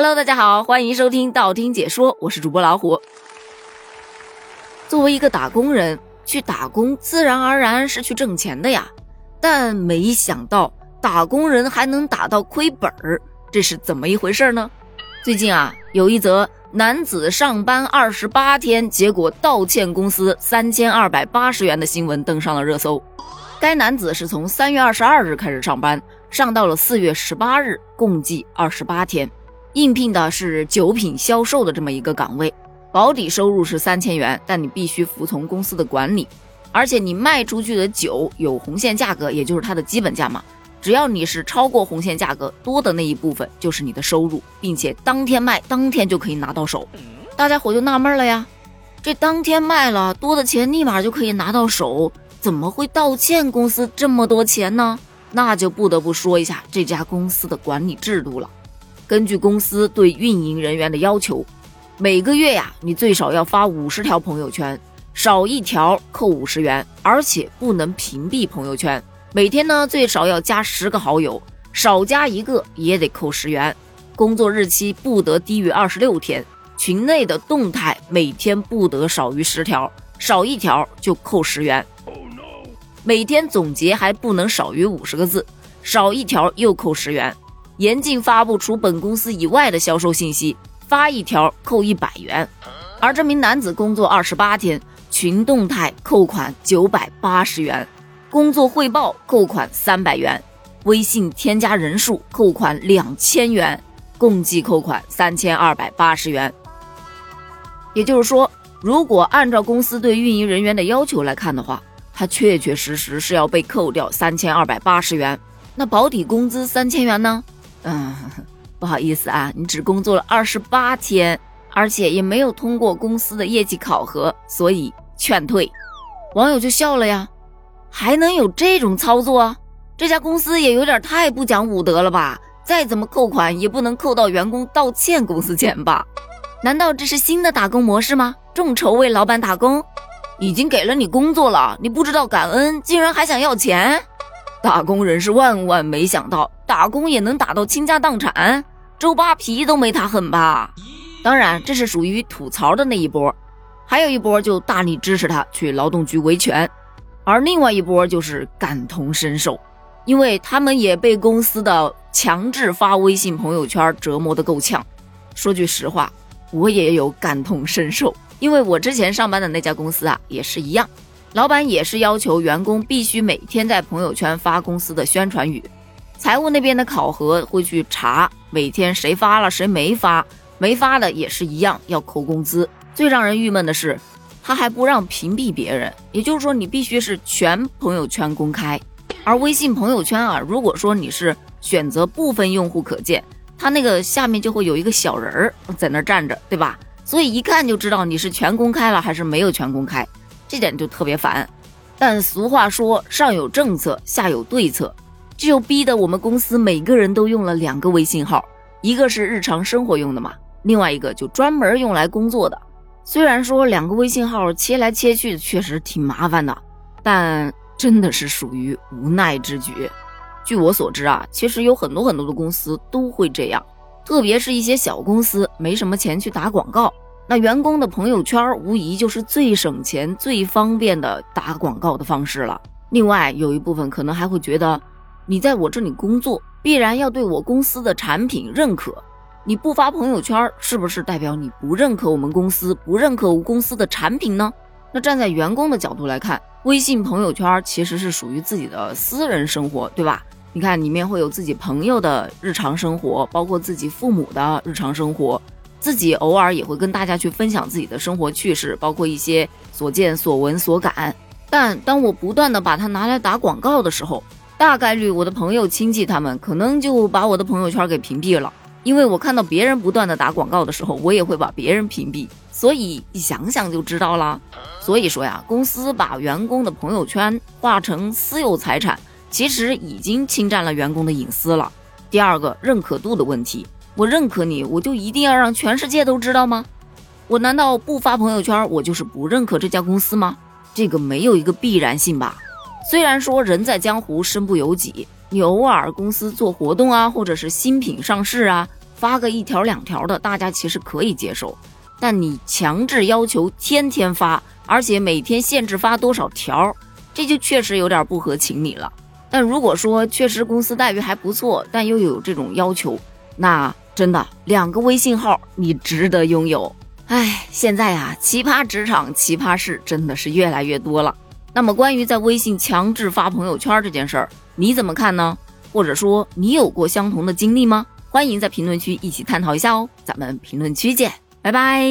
Hello，大家好，欢迎收听道听解说，我是主播老虎。作为一个打工人，去打工自然而然是去挣钱的呀，但没想到打工人还能打到亏本儿，这是怎么一回事呢？最近啊，有一则男子上班二十八天，结果倒欠公司三千二百八十元的新闻登上了热搜。该男子是从三月二十二日开始上班，上到了四月十八日，共计二十八天。应聘的是酒品销售的这么一个岗位，保底收入是三千元，但你必须服从公司的管理，而且你卖出去的酒有红线价格，也就是它的基本价嘛。只要你是超过红线价格多的那一部分，就是你的收入，并且当天卖当天就可以拿到手。大家伙就纳闷了呀，这当天卖了多的钱立马就可以拿到手，怎么会倒欠公司这么多钱呢？那就不得不说一下这家公司的管理制度了。根据公司对运营人员的要求，每个月呀，你最少要发五十条朋友圈，少一条扣五十元，而且不能屏蔽朋友圈。每天呢，最少要加十个好友，少加一个也得扣十元。工作日期不得低于二十六天，群内的动态每天不得少于十条，少一条就扣十元。每天总结还不能少于五十个字，少一条又扣十元。严禁发布除本公司以外的销售信息，发一条扣一百元。而这名男子工作二十八天，群动态扣款九百八十元，工作汇报扣款三百元，微信添加人数扣款两千元，共计扣款三千二百八十元。也就是说，如果按照公司对运营人员的要求来看的话，他确确实实是要被扣掉三千二百八十元。那保底工资三千元呢？嗯，不好意思啊，你只工作了二十八天，而且也没有通过公司的业绩考核，所以劝退。网友就笑了呀，还能有这种操作？这家公司也有点太不讲武德了吧？再怎么扣款也不能扣到员工道歉公司钱吧？难道这是新的打工模式吗？众筹为老板打工，已经给了你工作了，你不知道感恩，竟然还想要钱？打工人是万万没想到，打工也能打到倾家荡产，周扒皮都没他狠吧？当然，这是属于吐槽的那一波，还有一波就大力支持他去劳动局维权，而另外一波就是感同身受，因为他们也被公司的强制发微信朋友圈折磨得够呛。说句实话，我也有感同身受，因为我之前上班的那家公司啊，也是一样。老板也是要求员工必须每天在朋友圈发公司的宣传语，财务那边的考核会去查每天谁发了谁没发，没发的也是一样要扣工资。最让人郁闷的是，他还不让屏蔽别人，也就是说你必须是全朋友圈公开。而微信朋友圈啊，如果说你是选择部分用户可见，它那个下面就会有一个小人儿在那站着，对吧？所以一看就知道你是全公开了还是没有全公开。这点就特别烦，但俗话说上有政策，下有对策，这就逼得我们公司每个人都用了两个微信号，一个是日常生活用的嘛，另外一个就专门用来工作的。虽然说两个微信号切来切去确实挺麻烦的，但真的是属于无奈之举。据我所知啊，其实有很多很多的公司都会这样，特别是一些小公司没什么钱去打广告。那员工的朋友圈无疑就是最省钱、最方便的打广告的方式了。另外，有一部分可能还会觉得，你在我这里工作，必然要对我公司的产品认可。你不发朋友圈，是不是代表你不认可我们公司、不认可我公司的产品呢？那站在员工的角度来看，微信朋友圈其实是属于自己的私人生活，对吧？你看里面会有自己朋友的日常生活，包括自己父母的日常生活。自己偶尔也会跟大家去分享自己的生活趣事，包括一些所见所闻所感。但当我不断的把它拿来打广告的时候，大概率我的朋友亲戚他们可能就把我的朋友圈给屏蔽了。因为我看到别人不断的打广告的时候，我也会把别人屏蔽。所以你想想就知道了。所以说呀，公司把员工的朋友圈划成私有财产，其实已经侵占了员工的隐私了。第二个，认可度的问题。我认可你，我就一定要让全世界都知道吗？我难道不发朋友圈，我就是不认可这家公司吗？这个没有一个必然性吧。虽然说人在江湖身不由己，你偶尔公司做活动啊，或者是新品上市啊，发个一条两条的，大家其实可以接受。但你强制要求天天发，而且每天限制发多少条，这就确实有点不合情理了。但如果说确实公司待遇还不错，但又有这种要求，那真的两个微信号你值得拥有。唉，现在呀，奇葩职场、奇葩事真的是越来越多了。那么，关于在微信强制发朋友圈这件事儿，你怎么看呢？或者说你有过相同的经历吗？欢迎在评论区一起探讨一下哦。咱们评论区见。拜拜。